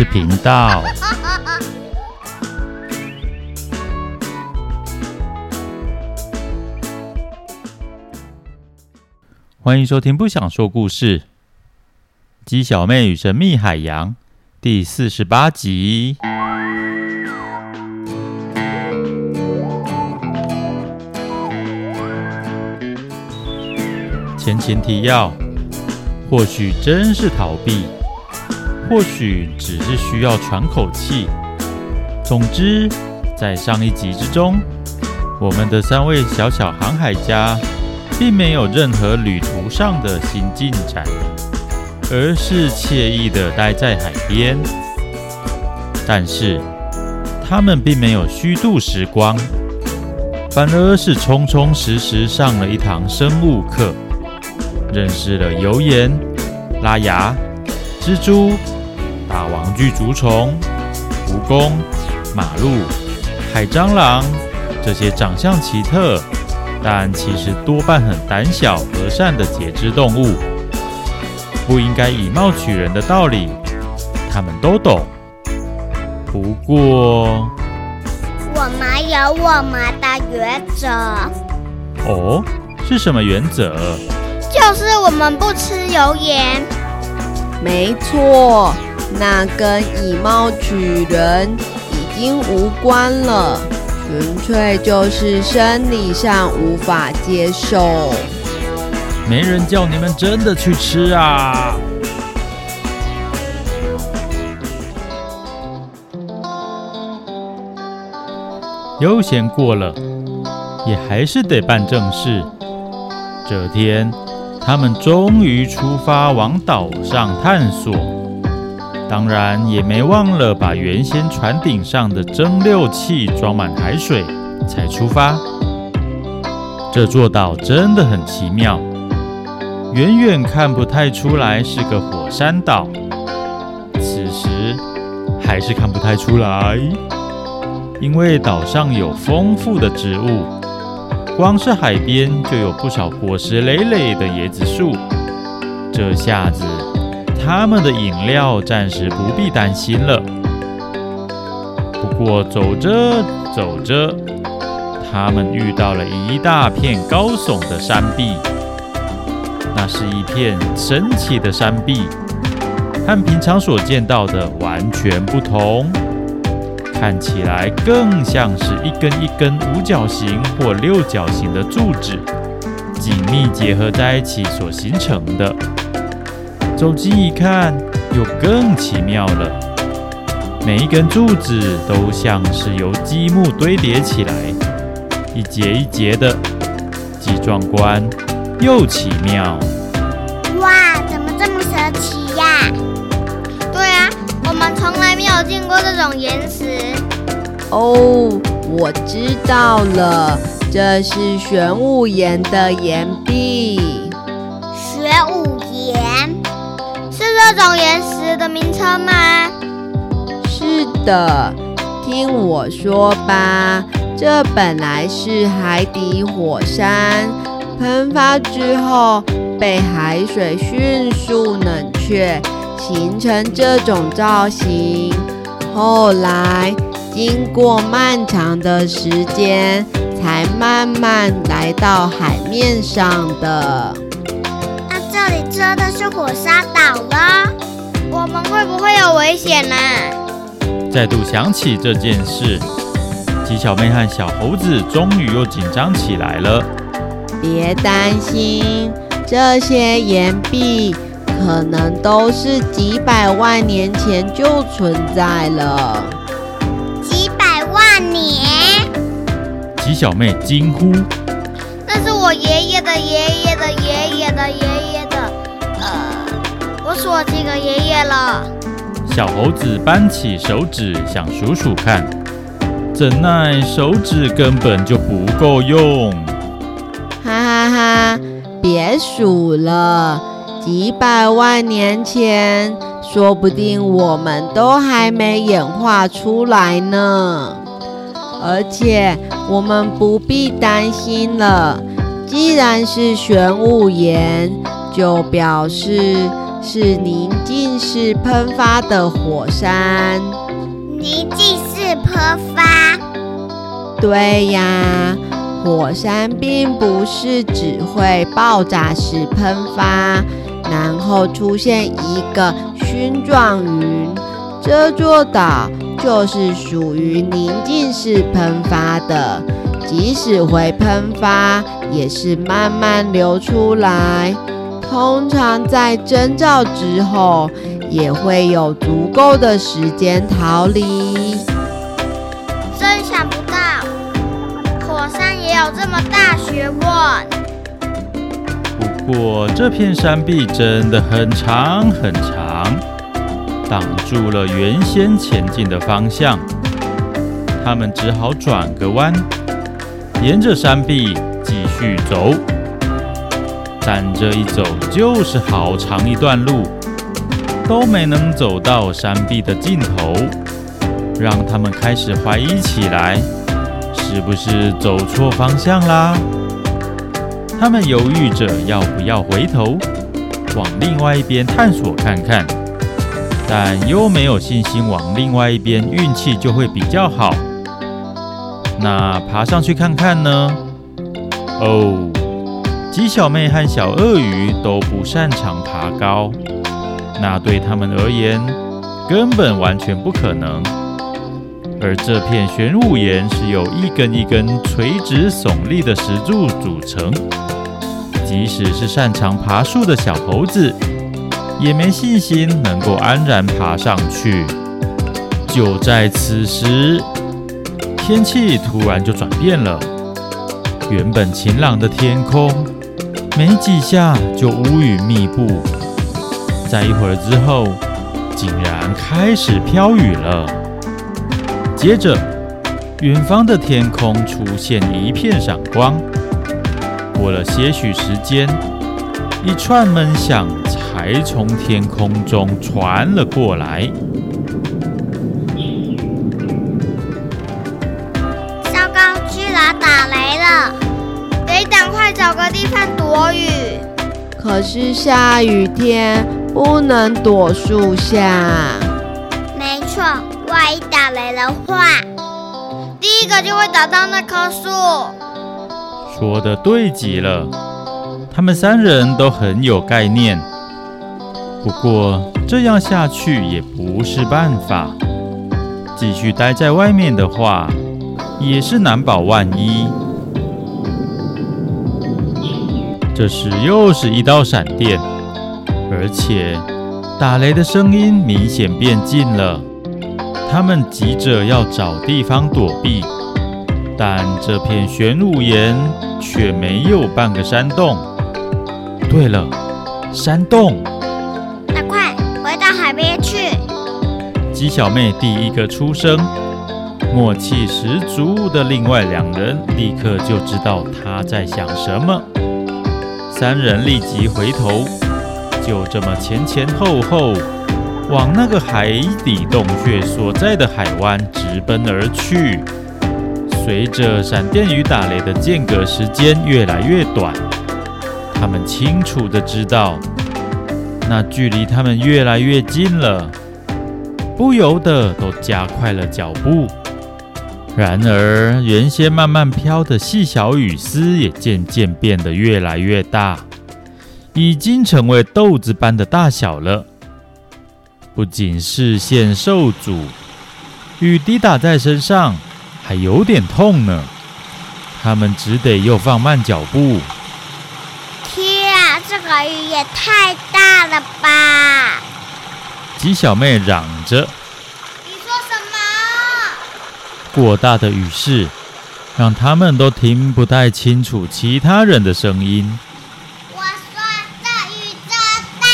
事频道。欢迎收听《不想说故事》《鸡小妹与神秘海洋》第四十八集。前情提要：或许真是逃避，或许只是需要喘口气。总之，在上一集之中，我们的三位小小航海家并没有任何旅途上的新进展，而是惬意地待在海边。但是，他们并没有虚度时光，反而是充充实实上了一堂生物课。认识了油盐、拉牙、蜘蛛、大网具足虫、蜈蚣、马陆、海蟑螂这些长相奇特，但其实多半很胆小和善的节肢动物。不应该以貌取人的道理，他们都懂。不过，我们有我们的原则。哦，是什么原则？就是我们不吃油盐。没错，那跟以貌取人已经无关了，纯粹就是生理上无法接受。没人叫你们真的去吃啊！悠闲过了，也还是得办正事。这天。他们终于出发往岛上探索，当然也没忘了把原先船顶上的蒸馏器装满海水才出发。这座岛真的很奇妙，远远看不太出来是个火山岛，此时还是看不太出来，因为岛上有丰富的植物。光是海边就有不少果实累累的椰子树，这下子他们的饮料暂时不必担心了。不过走着走着，他们遇到了一大片高耸的山壁，那是一片神奇的山壁，和平常所见到的完全不同。看起来更像是一根一根五角形或六角形的柱子，紧密结合在一起所形成的。走近一看，又更奇妙了。每一根柱子都像是由积木堆叠起来，一节一节的，既壮观又奇妙。哇，怎么这么神奇？从来没有见过这种岩石。哦，我知道了，这是玄武岩的岩壁。玄武岩是这种岩石的名称吗？是的，听我说吧，这本来是海底火山，喷发之后被海水迅速冷却。形成这种造型，后来经过漫长的时间，才慢慢来到海面上的。那这里真的是火山岛了？我们会不会有危险呢？再度想起这件事，鸡小妹和小猴子终于又紧张起来了。别担心，这些岩壁。可能都是几百万年前就存在了。几百万年？鸡小妹惊呼：“那是我爷爷的爷爷的爷爷的爷爷的，呃，我数了几个爷爷了。”小猴子扳起手指想数数看，怎奈手指根本就不够用。哈哈哈！别数了。几百万年前，说不定我们都还没演化出来呢。而且我们不必担心了，既然是玄武岩，就表示是宁静式喷发的火山。宁静式喷发？对呀，火山并不是只会爆炸式喷发，然后出现一个熏状云。这座岛就是属于宁静式喷发的。即使会喷发，也是慢慢流出来。通常在征兆之后，也会有足够的时间逃离。我这片山壁真的很长很长，挡住了原先前进的方向。他们只好转个弯。沿着山壁继续走，但这一走就是好长一段路，都没能走到山壁的尽头，让他们开始怀疑起来，是不是走错方向啦？他们犹豫着要不要回头往另外一边探索看看，但又没有信心往另外一边运气就会比较好。那爬上去看看呢？哦，鸡小妹和小鳄鱼都不擅长爬高，那对他们而言根本完全不可能。而这片玄武岩是由一根一根垂直耸立的石柱组成，即使是擅长爬树的小猴子，也没信心能够安然爬上去。就在此时。天气突然就转变了，原本晴朗的天空，没几下就乌云密布，在一会儿之后，竟然开始飘雨了。接着，远方的天空出现一片闪光，过了些许时间，一串闷响才从天空中传了过来。糟糕，居然打雷了！得赶快找个地方躲雨，可是下雨天不能躲树下。没错，万一打雷的话，第一个就会打到那棵树。说得对极了，他们三人都很有概念。不过这样下去也不是办法，继续待在外面的话，也是难保万一。这时又是一道闪电，而且打雷的声音明显变近了。他们急着要找地方躲避，但这片玄武岩却没有半个山洞。对了，山洞！那快回到海边去！鸡小妹第一个出声，默契十足的另外两人立刻就知道她在想什么。三人立即回头，就这么前前后后往那个海底洞穴所在的海湾直奔而去。随着闪电与打雷的间隔时间越来越短，他们清楚的知道，那距离他们越来越近了，不由得都加快了脚步。然而，原先慢慢飘的细小雨丝也渐渐变得越来越大，已经成为豆子般的大小了。不仅视线受阻，雨滴打在身上还有点痛呢。他们只得又放慢脚步。天啊，这个雨也太大了吧！鸡小妹嚷着。你说什么过大的雨势，让他们都听不太清楚其他人的声音。我说这雨真大！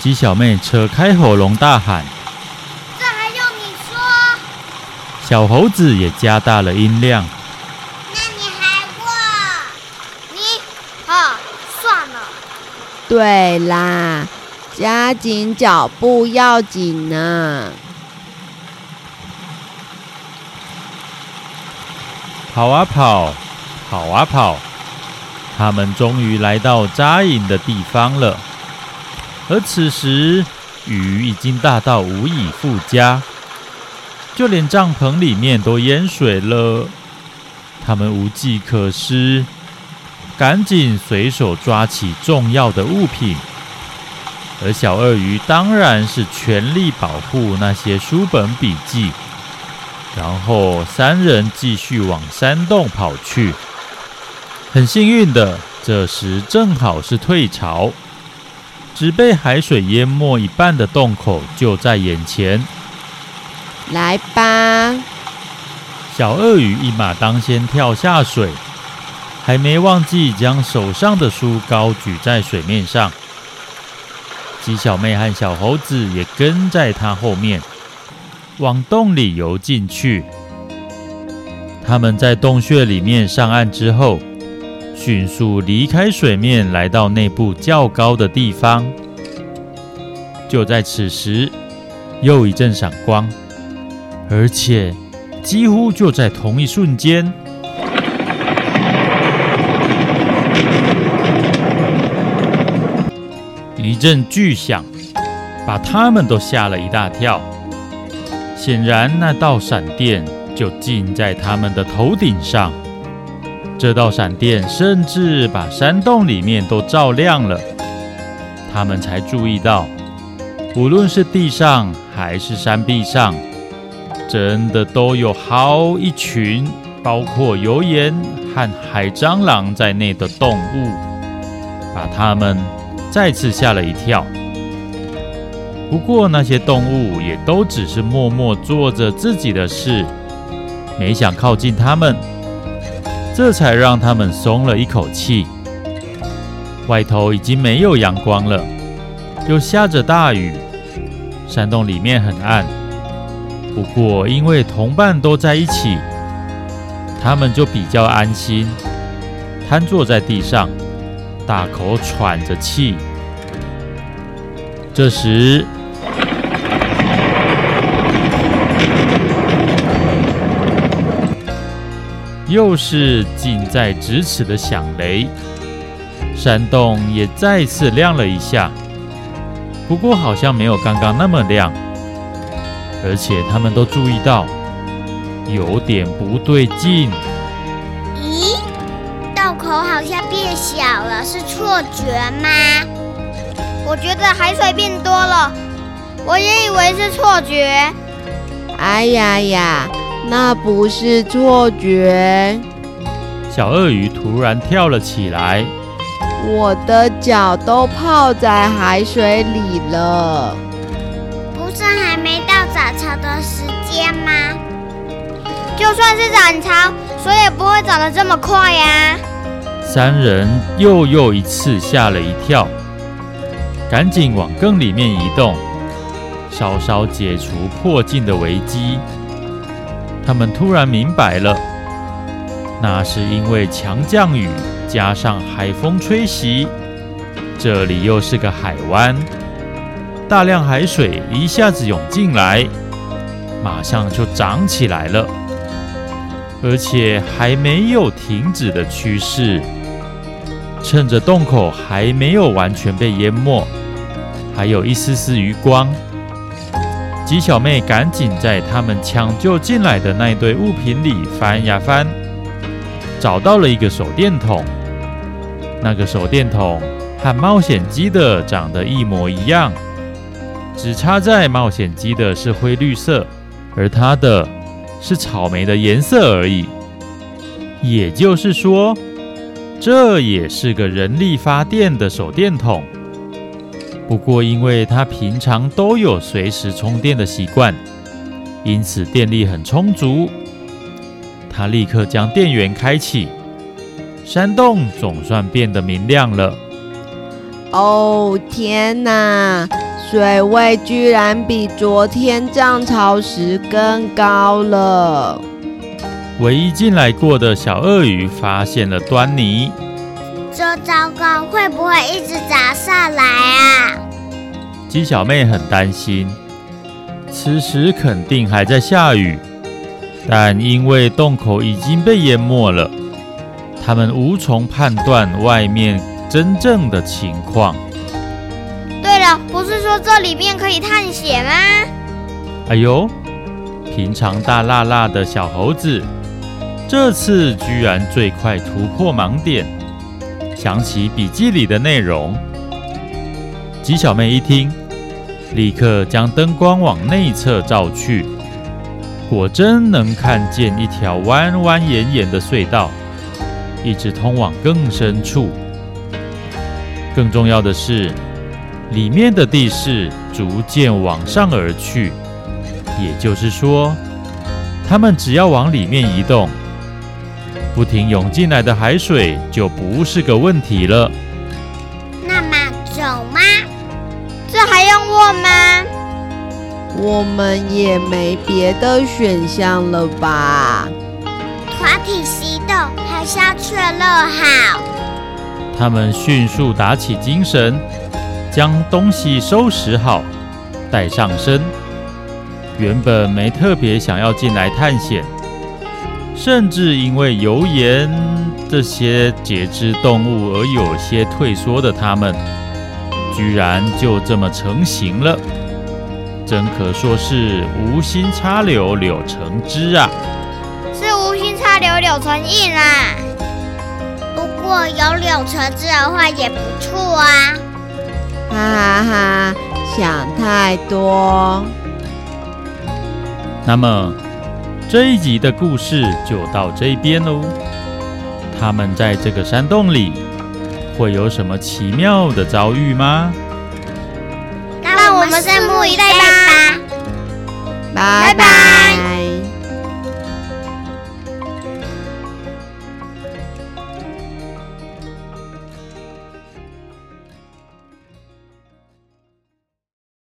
鸡小妹扯开喉咙大喊：“这还用你说？”小猴子也加大了音量：“那你还过？你……哦，算了。”对啦，加紧脚步要紧呢。跑啊跑，跑啊跑，他们终于来到扎营的地方了。而此时，雨已经大到无以复加，就连帐篷里面都淹水了。他们无计可施，赶紧随手抓起重要的物品。而小鳄鱼当然是全力保护那些书本笔记。然后三人继续往山洞跑去。很幸运的，这时正好是退潮，只被海水淹没一半的洞口就在眼前。来吧！小鳄鱼一马当先跳下水，还没忘记将手上的书高举在水面上。鸡小妹和小猴子也跟在他后面。往洞里游进去。他们在洞穴里面上岸之后，迅速离开水面，来到内部较高的地方。就在此时，又一阵闪光，而且几乎就在同一瞬间，一阵巨响，把他们都吓了一大跳。显然，那道闪电就近在他们的头顶上。这道闪电甚至把山洞里面都照亮了。他们才注意到，无论是地上还是山壁上，真的都有好一群，包括油盐和海蟑螂在内的动物，把他们再次吓了一跳。不过那些动物也都只是默默做着自己的事，没想靠近他们，这才让他们松了一口气。外头已经没有阳光了，又下着大雨，山洞里面很暗。不过因为同伴都在一起，他们就比较安心，瘫坐在地上，大口喘着气。这时，又是近在咫尺的响雷，山洞也再次亮了一下，不过好像没有刚刚那么亮，而且他们都注意到有点不对劲。咦，洞口好像变小了，是错觉吗？我觉得海水变多了，我也以为是错觉。哎呀呀！那不是错觉。小鳄鱼突然跳了起来，我的脚都泡在海水里了。不是还没到涨潮的时间吗？就算是涨潮，水也不会涨得这么快呀。三人又又一次吓了一跳，赶紧往更里面移动，稍稍解除迫近的危机。他们突然明白了，那是因为强降雨加上海风吹袭，这里又是个海湾，大量海水一下子涌进来，马上就涨起来了，而且还没有停止的趋势。趁着洞口还没有完全被淹没，还有一丝丝余光。鸡小妹赶紧在他们抢救进来的那堆物品里翻呀翻，找到了一个手电筒。那个手电筒和冒险鸡的长得一模一样，只差在冒险鸡的是灰绿色，而它的是草莓的颜色而已。也就是说，这也是个人力发电的手电筒。不过，因为它平常都有随时充电的习惯，因此电力很充足。他立刻将电源开启，山洞总算变得明亮了。哦，天哪！水位居然比昨天涨潮时更高了。唯一进来过的小鳄鱼发现了端倪。这糟糕，会不会一直砸下来啊？鸡小妹很担心，此时肯定还在下雨，但因为洞口已经被淹没了，他们无从判断外面真正的情况。这里面可以探险吗？哎呦，平常大辣辣的小猴子，这次居然最快突破盲点，想起笔记里的内容。鸡小妹一听，立刻将灯光往内侧照去，果真能看见一条弯弯延延的隧道，一直通往更深处。更重要的是，里面的地势逐渐往上而去，也就是说，他们只要往里面移动，不停涌进来的海水就不是个问题了。那么走吗？这还用问吗？我们也没别的选项了吧？团体行动还是要确认好。他们迅速打起精神。将东西收拾好，带上身。原本没特别想要进来探险，甚至因为油盐这些节肢动物而有些退缩的他们，居然就这么成型了，真可说是无心插柳柳成枝啊！是无心插柳柳成荫啦。不过有柳成枝的话也不错啊。哈哈哈，想太多。那么这一集的故事就到这边喽。他们在这个山洞里会有什么奇妙的遭遇吗？让我们拭目以待吧。拜拜。